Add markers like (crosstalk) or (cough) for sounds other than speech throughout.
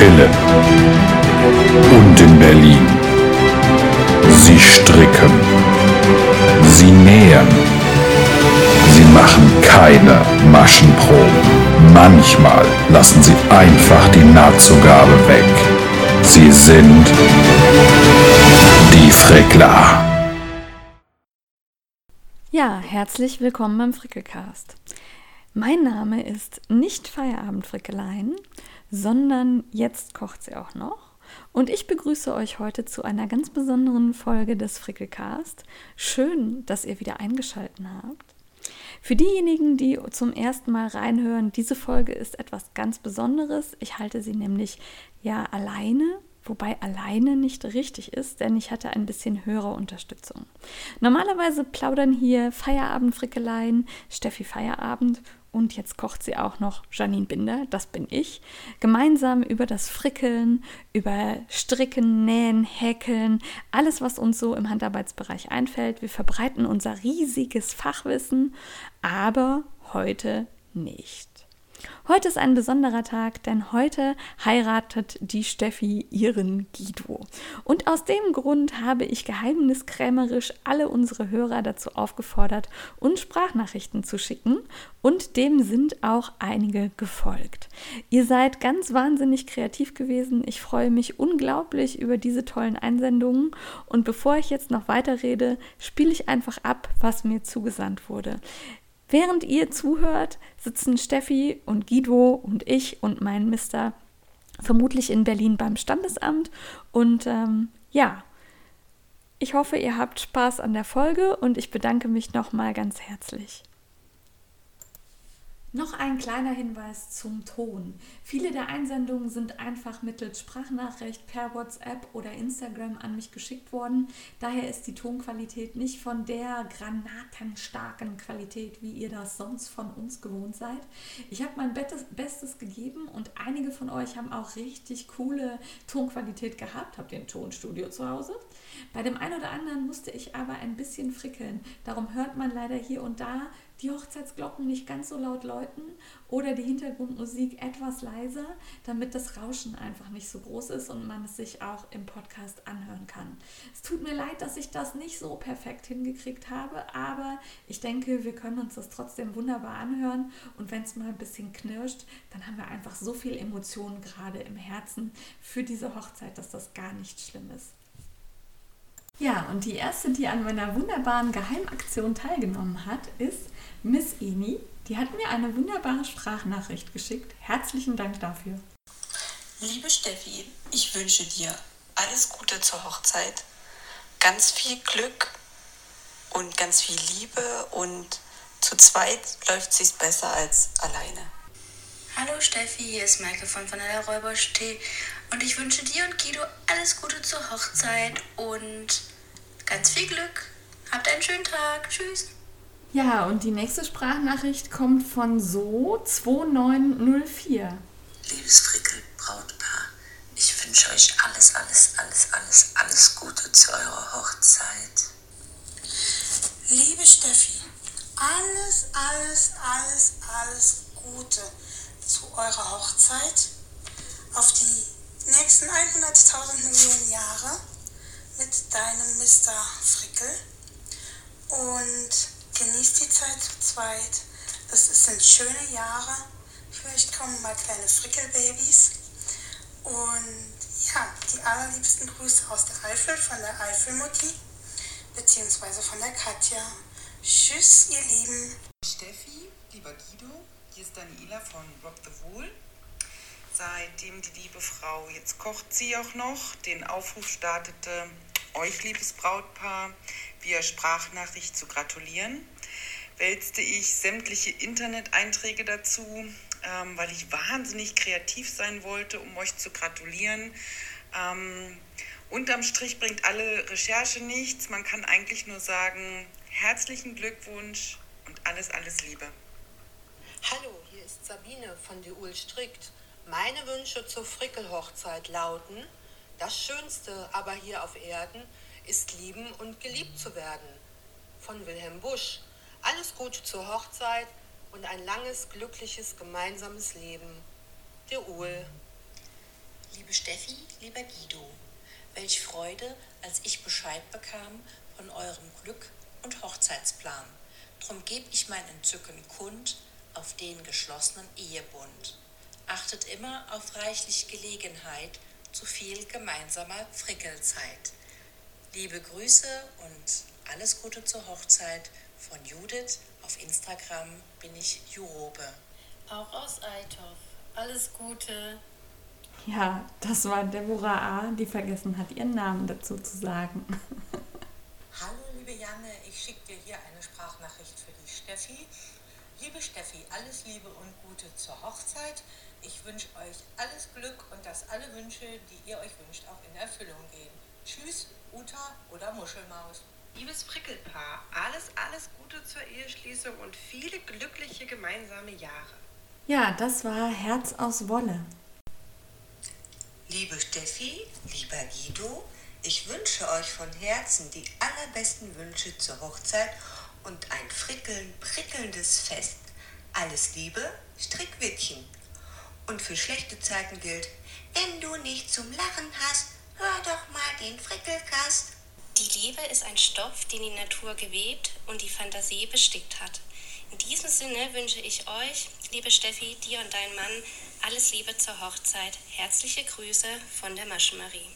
Philipp. Und in Berlin. Sie stricken. Sie nähen. Sie machen keine Maschenproben. Manchmal lassen sie einfach die Nahtzugabe weg. Sie sind die Frickler. Ja, herzlich willkommen beim Frickelcast. Mein Name ist nicht Feierabendfrickeleien, sondern jetzt kocht sie auch noch. Und ich begrüße euch heute zu einer ganz besonderen Folge des Frickelcast. Schön, dass ihr wieder eingeschaltet habt. Für diejenigen, die zum ersten Mal reinhören, diese Folge ist etwas ganz Besonderes. Ich halte sie nämlich ja alleine wobei alleine nicht richtig ist, denn ich hatte ein bisschen höhere Unterstützung. Normalerweise plaudern hier Feierabendfrickeleien, Steffi Feierabend und jetzt kocht sie auch noch Janine Binder, das bin ich, gemeinsam über das Frickeln, über Stricken, Nähen, Häkeln, alles, was uns so im Handarbeitsbereich einfällt. Wir verbreiten unser riesiges Fachwissen, aber heute nicht. Heute ist ein besonderer Tag, denn heute heiratet die Steffi ihren Guido. Und aus dem Grund habe ich geheimniskrämerisch alle unsere Hörer dazu aufgefordert, uns Sprachnachrichten zu schicken. Und dem sind auch einige gefolgt. Ihr seid ganz wahnsinnig kreativ gewesen. Ich freue mich unglaublich über diese tollen Einsendungen. Und bevor ich jetzt noch weiter rede, spiele ich einfach ab, was mir zugesandt wurde. Während ihr zuhört, sitzen Steffi und Guido und ich und mein Mister vermutlich in Berlin beim Standesamt. Und ähm, ja, ich hoffe, ihr habt Spaß an der Folge und ich bedanke mich nochmal ganz herzlich. Noch ein kleiner Hinweis zum Ton. Viele der Einsendungen sind einfach mittels Sprachnachricht per WhatsApp oder Instagram an mich geschickt worden. Daher ist die Tonqualität nicht von der granatenstarken Qualität, wie ihr das sonst von uns gewohnt seid. Ich habe mein Bestes gegeben und einige von euch haben auch richtig coole Tonqualität gehabt. Habt ihr ein Tonstudio zu Hause? Bei dem einen oder anderen musste ich aber ein bisschen frickeln. Darum hört man leider hier und da die Hochzeitsglocken nicht ganz so laut läuten oder die Hintergrundmusik etwas leiser, damit das Rauschen einfach nicht so groß ist und man es sich auch im Podcast anhören kann. Es tut mir leid, dass ich das nicht so perfekt hingekriegt habe, aber ich denke, wir können uns das trotzdem wunderbar anhören und wenn es mal ein bisschen knirscht, dann haben wir einfach so viel Emotionen gerade im Herzen für diese Hochzeit, dass das gar nicht schlimm ist. Ja, und die erste, die an meiner wunderbaren Geheimaktion teilgenommen hat, ist Miss Eni. Die hat mir eine wunderbare Sprachnachricht geschickt. Herzlichen Dank dafür. Liebe Steffi, ich wünsche dir alles Gute zur Hochzeit, ganz viel Glück und ganz viel Liebe und zu zweit läuft es besser als alleine. Hallo Steffi, hier ist Maike von Vanilla Räuberstee und ich wünsche dir und Guido alles Gute zur Hochzeit und ganz viel Glück. Habt einen schönen Tag. Tschüss. Ja, und die nächste Sprachnachricht kommt von So 2904. Liebes Frickel Brautpaar, ich wünsche euch alles, alles, alles, alles, alles Gute zu eurer Hochzeit. Liebe Steffi, alles, alles, alles, alles Gute zu eurer Hochzeit auf die nächsten 100.000 Millionen Jahre mit deinem Mr. Frickel und genießt die Zeit zu zweit. Es sind schöne Jahre. Vielleicht kommen mal kleine Frickelbabys. Und ja, die allerliebsten Grüße aus der Eifel von der Eifelmutti beziehungsweise von der Katja. Tschüss, ihr Lieben. Steffi, lieber Guido, hier ist Daniela von Rock the Wool. Seitdem die liebe Frau, jetzt kocht sie auch noch, den Aufruf startete, euch, liebes Brautpaar, via Sprachnachricht zu gratulieren. Wälzte ich sämtliche Internet-Einträge dazu, ähm, weil ich wahnsinnig kreativ sein wollte, um euch zu gratulieren. Ähm, unterm Strich bringt alle Recherche nichts. Man kann eigentlich nur sagen, herzlichen Glückwunsch und alles, alles Liebe. Hallo, hier ist Sabine von der Uhl Strickt. Meine Wünsche zur Frickelhochzeit lauten, das Schönste aber hier auf Erden ist lieben und geliebt zu werden. Von Wilhelm Busch. Alles Gute zur Hochzeit und ein langes, glückliches gemeinsames Leben. Der Uhl. Liebe Steffi, lieber Guido, welch Freude, als ich Bescheid bekam von eurem Glück und Hochzeitsplan. Drum geb ich mein Entzücken kund auf den geschlossenen Ehebund. Achtet immer auf reichlich Gelegenheit zu viel gemeinsamer Frickelzeit. Liebe Grüße und alles Gute zur Hochzeit von Judith. Auf Instagram bin ich Jurobe. Auch aus Eithoff. Alles Gute. Ja, das war Deborah A., die vergessen hat, ihren Namen dazu zu sagen. Hallo, liebe Janne, ich schicke dir hier eine Sprachnachricht für die Steffi. Liebe Steffi, alles Liebe und Gute zur Hochzeit. Ich wünsche euch alles Glück und dass alle Wünsche, die ihr euch wünscht, auch in Erfüllung gehen. Tschüss, Uta oder Muschelmaus. Liebes Frickelpaar, alles, alles Gute zur Eheschließung und viele glückliche gemeinsame Jahre. Ja, das war Herz aus Wolle. Liebe Steffi, lieber Guido, ich wünsche euch von Herzen die allerbesten Wünsche zur Hochzeit und ein frickeln, prickelndes Fest. Alles Liebe, Strickwittchen. Und für schlechte Zeiten gilt, wenn du nicht zum Lachen hast, hör doch mal den Frickelcast. Die Liebe ist ein Stoff, den die Natur gewebt und die Fantasie bestickt hat. In diesem Sinne wünsche ich euch, liebe Steffi, dir und dein Mann, alles Liebe zur Hochzeit. Herzliche Grüße von der Maschenmarie.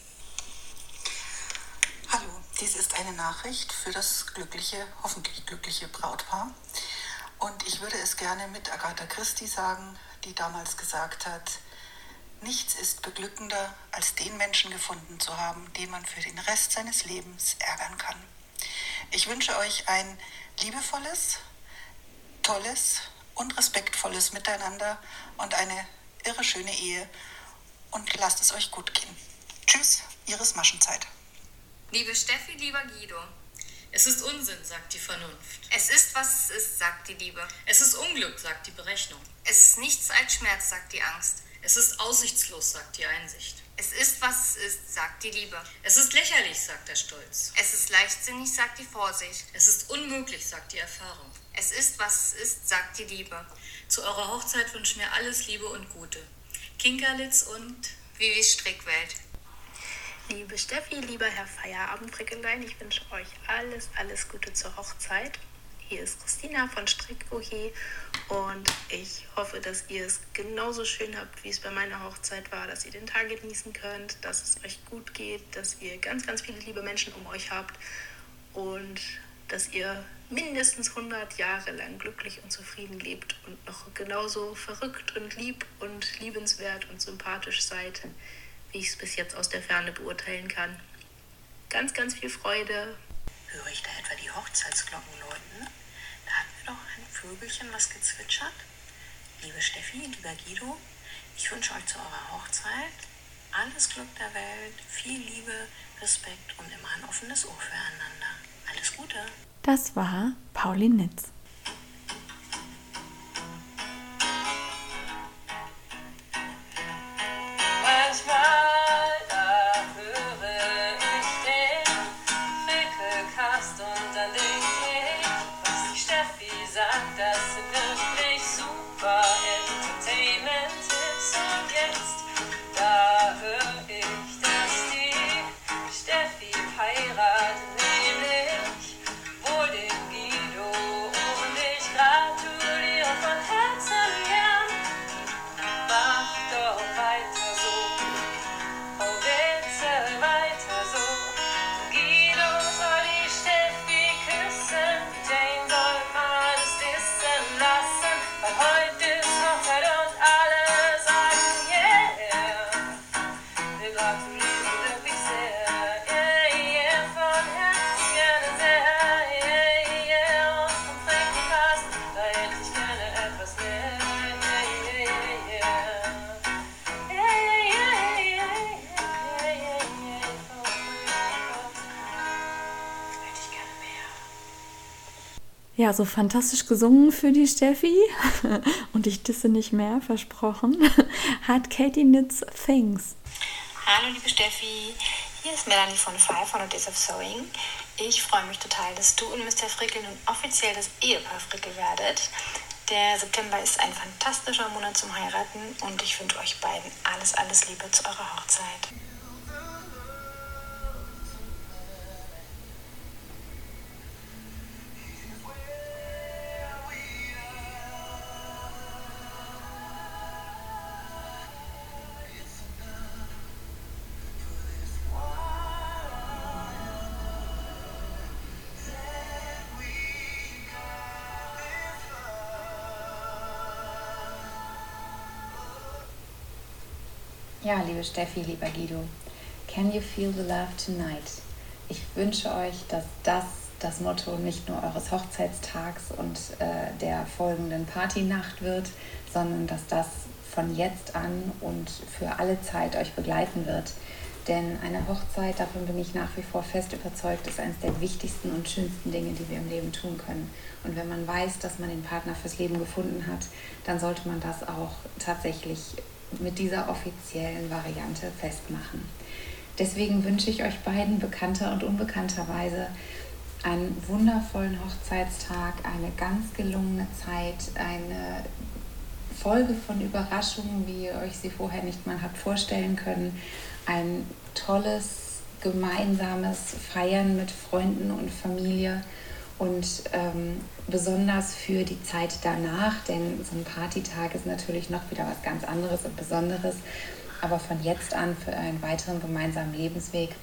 Dies ist eine Nachricht für das glückliche, hoffentlich glückliche Brautpaar. Und ich würde es gerne mit Agatha Christie sagen, die damals gesagt hat, nichts ist beglückender, als den Menschen gefunden zu haben, den man für den Rest seines Lebens ärgern kann. Ich wünsche euch ein liebevolles, tolles und respektvolles Miteinander und eine irre schöne Ehe und lasst es euch gut gehen. Tschüss, Iris Maschenzeit. Liebe Steffi, lieber Guido, Es ist Unsinn, sagt die Vernunft. es ist, was es ist, sagt die Liebe. Es ist Unglück, sagt die Berechnung. Es ist nichts als Schmerz, sagt die Angst. Es ist aussichtslos, sagt die Einsicht. Es ist, was es ist, sagt die Liebe. Es ist lächerlich, sagt der Stolz. Es ist leichtsinnig, sagt die Vorsicht. Es ist unmöglich, sagt die Erfahrung. Es ist, was es ist, sagt die Liebe. Zu eurer Hochzeit wünschen wir alles Liebe und Gute. Kinkerlitz und Vivis Strickwelt. Liebe Steffi, lieber Herr Feierabendfrickelein, ich wünsche euch alles, alles Gute zur Hochzeit. Hier ist Christina von Strickwohe und ich hoffe, dass ihr es genauso schön habt, wie es bei meiner Hochzeit war, dass ihr den Tag genießen könnt, dass es euch gut geht, dass ihr ganz, ganz viele liebe Menschen um euch habt und dass ihr mindestens 100 Jahre lang glücklich und zufrieden lebt und noch genauso verrückt und lieb und liebenswert und sympathisch seid, wie ich es bis jetzt aus der Ferne beurteilen kann. Ganz, ganz viel Freude. Höre ich da etwa die Hochzeitsglocken läuten? Da hatten wir doch ein Vögelchen, was gezwitschert. Liebe Steffi, lieber Guido, ich wünsche euch zu eurer Hochzeit alles Glück der Welt, viel Liebe, Respekt und immer ein offenes Ohr füreinander. Alles Gute. Das war Pauline Nitz. Ja, so fantastisch gesungen für die Steffi. (laughs) Und ich disse nicht mehr, versprochen. (laughs) Hat Katie Nitz Things. Hallo liebe Steffi, hier ist Melanie von Five von Days of Sewing. Ich freue mich total, dass du und Mr. Frickel nun offiziell das Ehepaar Frickel werdet. Der September ist ein fantastischer Monat zum Heiraten und ich wünsche euch beiden alles, alles Liebe zu eurer Hochzeit. Liebe Steffi, lieber Guido, can you feel the love tonight? Ich wünsche euch, dass das das Motto nicht nur eures Hochzeitstags und äh, der folgenden Partynacht wird, sondern dass das von jetzt an und für alle Zeit euch begleiten wird. Denn eine Hochzeit, davon bin ich nach wie vor fest überzeugt, ist eines der wichtigsten und schönsten Dinge, die wir im Leben tun können. Und wenn man weiß, dass man den Partner fürs Leben gefunden hat, dann sollte man das auch tatsächlich mit dieser offiziellen Variante festmachen. Deswegen wünsche ich euch beiden bekannter und unbekannterweise einen wundervollen Hochzeitstag, eine ganz gelungene Zeit, eine Folge von Überraschungen, wie ihr euch sie vorher nicht mal habt vorstellen können, ein tolles gemeinsames Feiern mit Freunden und Familie und ähm, besonders für die Zeit danach, denn so ein Partytag ist natürlich noch wieder was ganz anderes und Besonderes. Aber von jetzt an für einen weiteren gemeinsamen Lebensweg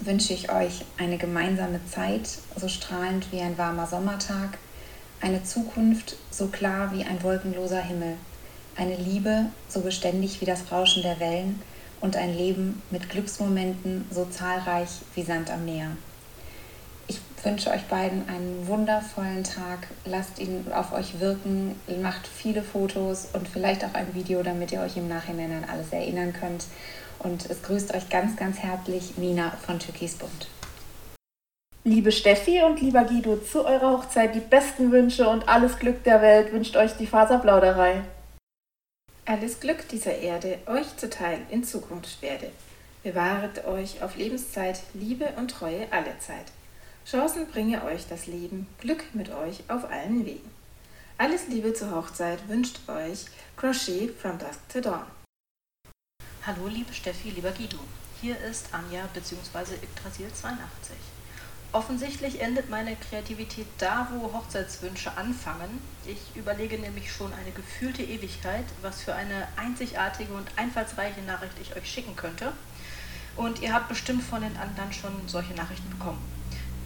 wünsche ich euch eine gemeinsame Zeit, so strahlend wie ein warmer Sommertag, eine Zukunft so klar wie ein wolkenloser Himmel, eine Liebe so beständig wie das Rauschen der Wellen und ein Leben mit Glücksmomenten so zahlreich wie Sand am Meer wünsche euch beiden einen wundervollen Tag. Lasst ihn auf euch wirken, macht viele Fotos und vielleicht auch ein Video, damit ihr euch im Nachhinein an alles erinnern könnt. Und es grüßt euch ganz, ganz herzlich Nina von Türkisbund. Liebe Steffi und lieber Guido, zu eurer Hochzeit die besten Wünsche und alles Glück der Welt wünscht euch die Faserplauderei. Alles Glück dieser Erde euch zuteil in Zukunft werde. Bewahret euch auf Lebenszeit Liebe und Treue alle Zeit. Chancen bringe euch das Leben, Glück mit euch auf allen Wegen. Alles Liebe zur Hochzeit wünscht euch Crochet from Dusk to Dawn. Hallo liebe Steffi, lieber Guido. Hier ist Anja bzw. Yggdrasil 82. Offensichtlich endet meine Kreativität da, wo Hochzeitswünsche anfangen. Ich überlege nämlich schon eine gefühlte Ewigkeit, was für eine einzigartige und einfallsreiche Nachricht ich euch schicken könnte. Und ihr habt bestimmt von den anderen schon solche Nachrichten bekommen.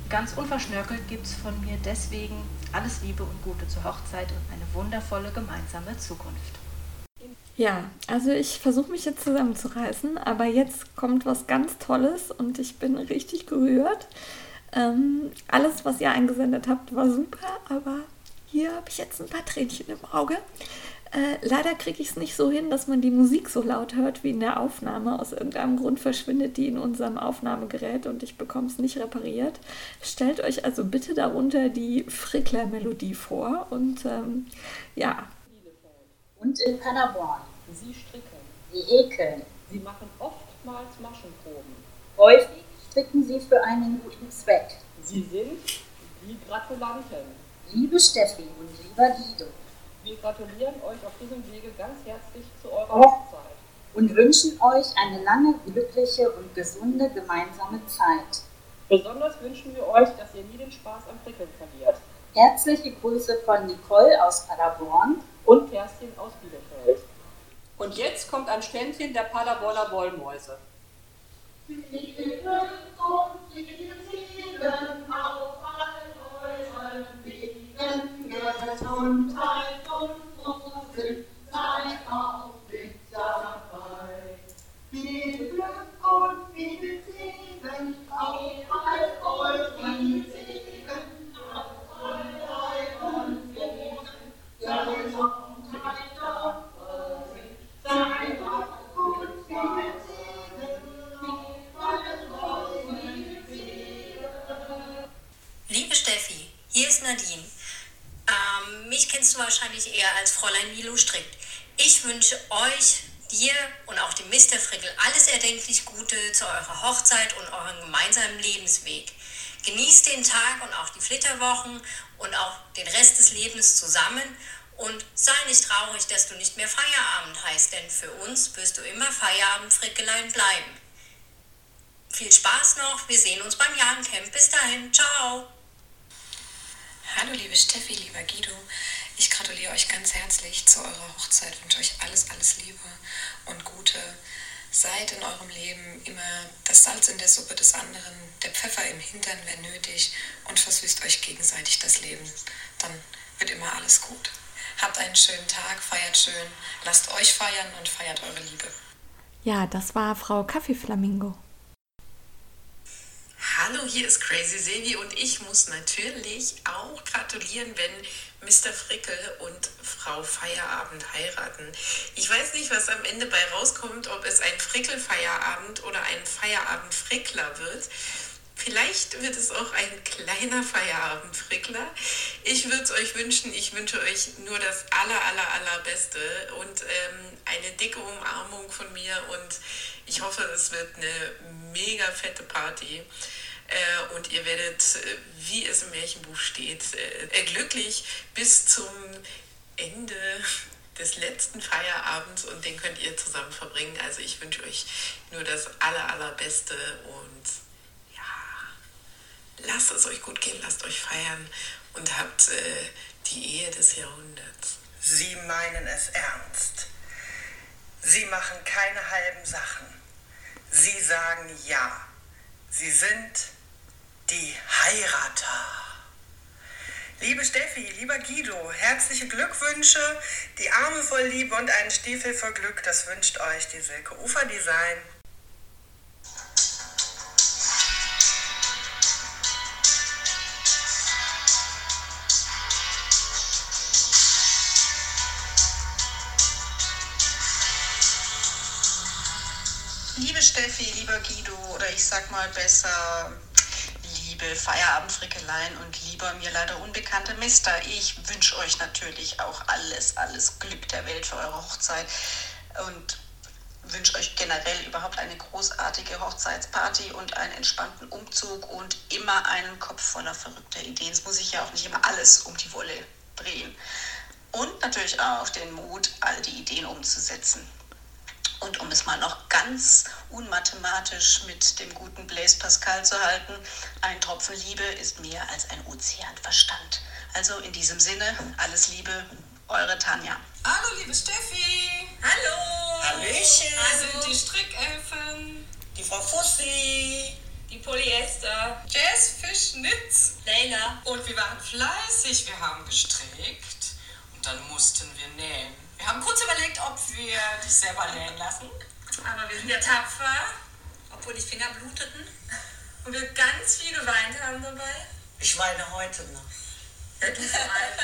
Ganz unverschnörkelt gibt es von mir deswegen alles Liebe und Gute zur Hochzeit und eine wundervolle gemeinsame Zukunft. Ja, also ich versuche mich jetzt zusammenzureißen, aber jetzt kommt was ganz Tolles und ich bin richtig gerührt. Ähm, alles, was ihr eingesendet habt, war super, aber hier habe ich jetzt ein paar Tränchen im Auge. Äh, leider kriege ich es nicht so hin, dass man die Musik so laut hört wie in der Aufnahme. Aus irgendeinem Grund verschwindet die in unserem Aufnahmegerät und ich bekomme es nicht repariert. Stellt euch also bitte darunter die Frickler-Melodie vor und ähm, ja. Und in Paderborn. Sie stricken. Sie häkeln. Sie machen oftmals Maschenproben. Häufig stricken Sie für einen guten Zweck. Sie sind die Gratulanten. Liebe Steffi und lieber Guido. Wir gratulieren euch auf diesem Wege ganz herzlich zu eurer Oh. Hochzeit. Und wünschen euch eine lange, glückliche und gesunde gemeinsame Zeit. Besonders wünschen wir euch, dass ihr nie den Spaß am Prickeln verliert. Herzliche Grüße von Nicole aus Paderborn Und Kerstin aus Bielefeld. Und jetzt kommt ein Ständchen der Paderborner Wollmäuse. Gesundheit und Genießt den Tag und auch die Flitterwochen und auch den Rest des Lebens zusammen Und sei nicht traurig, dass du nicht mehr Feierabend heißt, denn für uns wirst du immer Feierabend-Frickelein bleiben. Viel Spaß noch, wir sehen uns beim Jahrencamp. Bis dahin, ciao! Hallo liebe Steffi, lieber Guido. Ich gratuliere euch ganz herzlich zu eurer Hochzeit, wünsche euch alles, alles Liebe und Gute. Seid in eurem Leben immer das Salz in der Suppe des anderen, der Pfeffer im Hintern, wenn nötig, und versüßt euch gegenseitig das Leben. Dann wird immer alles gut. Habt einen schönen Tag, feiert schön, lasst euch feiern und feiert eure Liebe. Ja, das war Frau Kaffeeflamingo. Hallo, hier ist Crazy Silvi und ich muss natürlich auch gratulieren, wenn Mr. Frickel und Frau Feierabend heiraten. Ich weiß nicht, was am Ende bei rauskommt, ob es ein Frickel-Feierabend oder ein Feierabend-Frickler wird. Vielleicht wird es auch ein kleiner Feierabend-Frickler. Ich würde es euch wünschen. Ich wünsche euch nur das aller, aller, allerbeste und ähm, eine dicke Umarmung von mir und ich hoffe, es wird eine mega fette Party. Äh, und ihr werdet, äh, wie es im Märchenbuch steht, äh, glücklich bis zum Ende des letzten Feierabends und den könnt ihr zusammen verbringen. Also ich wünsche euch nur das aller, allerbeste und ja, lasst es euch gut gehen, lasst euch feiern und habt äh, die Ehe des Jahrhunderts. Sie meinen es ernst. Sie machen keine halben Sachen. Sie sagen ja. Sie sind die Heirater. Liebe Steffi, lieber Guido, herzliche Glückwünsche, die Arme voll Liebe und einen Stiefel voll Glück, das wünscht euch die Silke Ufer Design. Liebe Steffi, lieber Guido, oder ich sag mal besser, liebe Feierabendfrickeleien und lieber mir leider unbekannte Mister, ich wünsche euch natürlich auch alles, alles Glück der Welt für eure Hochzeit und wünsche euch generell überhaupt eine großartige Hochzeitsparty und einen entspannten Umzug und immer einen Kopf voller verrückter Ideen. Es muss sich ja auch nicht immer alles um die Wolle drehen. Und natürlich auch den Mut, all die Ideen umzusetzen. Und um es mal noch ganz unmathematisch mit dem guten Blaise Pascal zu halten, ein Tropfen Liebe ist mehr als ein Ozeanverstand. Also in diesem Sinne, alles Liebe, eure Tanja. Hallo, liebe Steffi. Hallo. Hallöchen. Also die Strickelfen. Die Frau Fussi. Die Polyester. Jess Fischnitz. Leila. Und wir waren fleißig. Wir haben gestrickt. Und dann mussten wir nähen. Wir haben kurz überlegt, ob wir dich selber nähen lassen. Aber wir sind ja tapfer. Obwohl die Finger bluteten. Und wir ganz viel geweint haben dabei. Ich weine heute noch. Ja, du vor allem.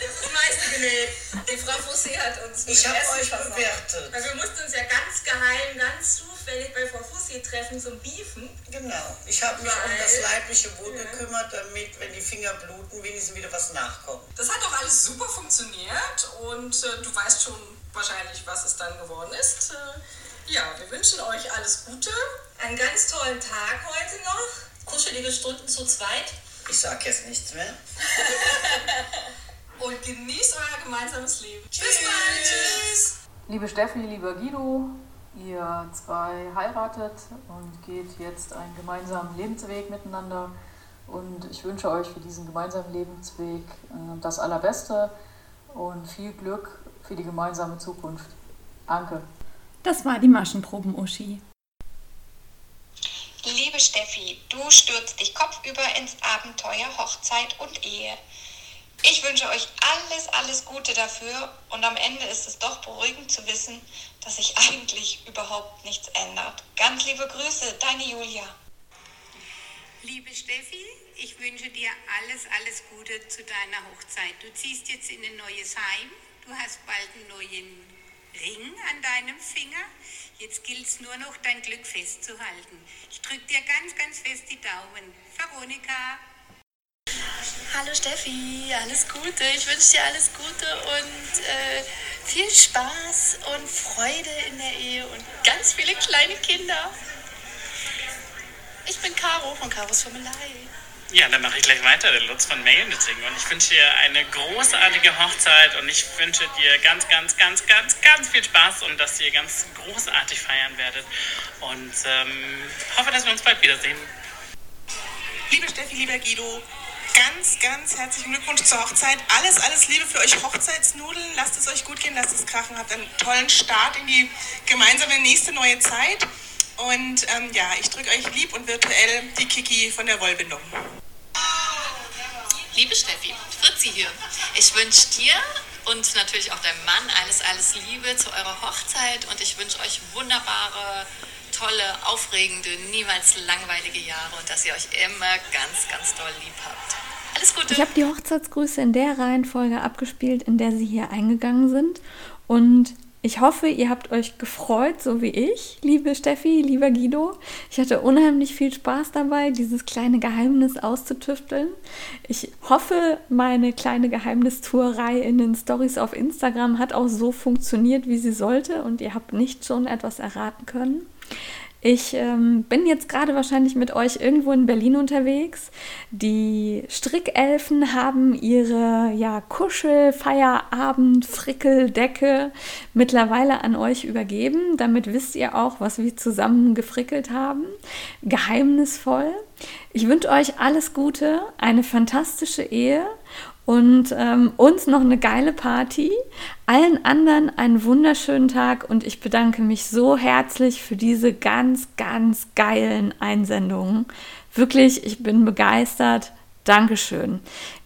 Die meiste genäht. Die Frau Fussi hat uns mit Ich dem hab Essen euch versorgt. bewertet. Weil wir mussten uns ja ganz geheim, ganz zufällig bei Frau Fussi treffen zum Beefen. Genau. Ich habe mich um Weil- das leibliche Wohl Ja. gekümmert, damit, wenn die Finger bluten, wenigstens wieder was nachkommt. Das hat doch alles super funktioniert und äh, du weißt schon wahrscheinlich, was es dann geworden ist. Äh, ja, wir wünschen euch alles Gute. Einen ganz tollen Tag heute noch. Kuschelige Stunden zu zweit. Ich sag jetzt nichts mehr. (laughs) Und genießt euer gemeinsames Leben. Bis bald. Tschüss. Liebe Steffi, lieber Guido, ihr zwei heiratet und geht jetzt einen gemeinsamen Lebensweg miteinander. Und ich wünsche euch für diesen gemeinsamen Lebensweg äh, das Allerbeste und viel Glück für die gemeinsame Zukunft. Danke. Das war die Maschenproben-Uschi. Liebe Steffi, du stürzt dich kopfüber ins Abenteuer Hochzeit und Ehe. Ich wünsche euch alles, alles Gute dafür und am Ende ist es doch beruhigend zu wissen, dass sich eigentlich überhaupt nichts ändert. Ganz liebe Grüße, deine Julia. Liebe Steffi, ich wünsche dir alles, alles Gute zu deiner Hochzeit. Du ziehst jetzt in ein neues Heim. Du hast bald einen neuen Ring an deinem Finger. Jetzt gilt es nur noch, dein Glück festzuhalten. Ich drücke dir ganz, ganz fest die Daumen. Veronika. Hallo Steffi, alles Gute. Ich wünsche dir alles Gute und äh, viel Spaß und Freude in der Ehe und ganz viele kleine Kinder. Ich bin Caro von Caros Formelei. Ja, dann mache ich gleich weiter, der Lutz von Mailnitting. Und ich wünsche dir eine großartige Hochzeit und ich wünsche dir ganz, ganz, ganz, ganz, ganz viel Spaß und dass ihr ganz großartig feiern werdet. Und ähm, hoffe, dass wir uns bald wiedersehen. Liebe Steffi, lieber Guido, ganz, ganz herzlichen Glückwunsch zur Hochzeit. Alles, alles Liebe für euch Hochzeitsnudeln. Lasst es euch gut gehen, lasst es krachen. Habt einen tollen Start in die gemeinsame nächste neue Zeit. Und ähm, ja, ich drücke euch lieb und virtuell die Kiki von der Wollbindung. Liebe Steffi, Fritzi hier. Ich wünsche dir und natürlich auch deinem Mann alles, alles Liebe zu eurer Hochzeit und ich wünsche euch wunderbare, tolle, aufregende, niemals langweilige Jahre und dass ihr euch immer ganz, ganz doll lieb habt. Alles Gute. Ich habe die Hochzeitsgrüße in der Reihenfolge abgespielt, in der sie hier eingegangen sind. Und ich hoffe, ihr habt euch gefreut, so wie ich, liebe Steffi, lieber Guido. Ich hatte unheimlich viel Spaß dabei, dieses kleine Geheimnis auszutüfteln. Ich hoffe, meine kleine Geheimnistuerei in den Stories auf Instagram hat auch so funktioniert, wie sie sollte und ihr habt nicht schon etwas erraten können. Ich ähm, bin jetzt gerade wahrscheinlich mit euch irgendwo in Berlin unterwegs. Die Strickelfen haben ihre ja, Kuschel-Feierabend-Frickeldecke mittlerweile an euch übergeben. Damit wisst ihr auch, was wir zusammen gefrickelt haben. Geheimnisvoll. Ich wünsche euch alles Gute, eine fantastische Ehe und ähm, uns noch eine geile Party. Allen anderen einen wunderschönen Tag und ich bedanke mich so herzlich für diese ganz, ganz geilen Einsendungen. Wirklich, ich bin begeistert. Dankeschön.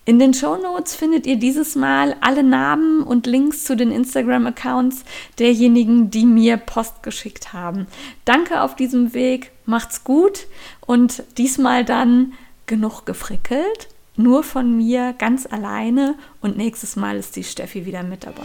In den Show Notes findet ihr dieses Mal alle Namen und Links zu den Instagram-Accounts derjenigen, die mir Post geschickt haben. Danke auf diesem Weg, macht's gut und diesmal dann genug gefrickelt nur von mir ganz alleine und nächstes Mal ist die Steffi wieder mit dabei.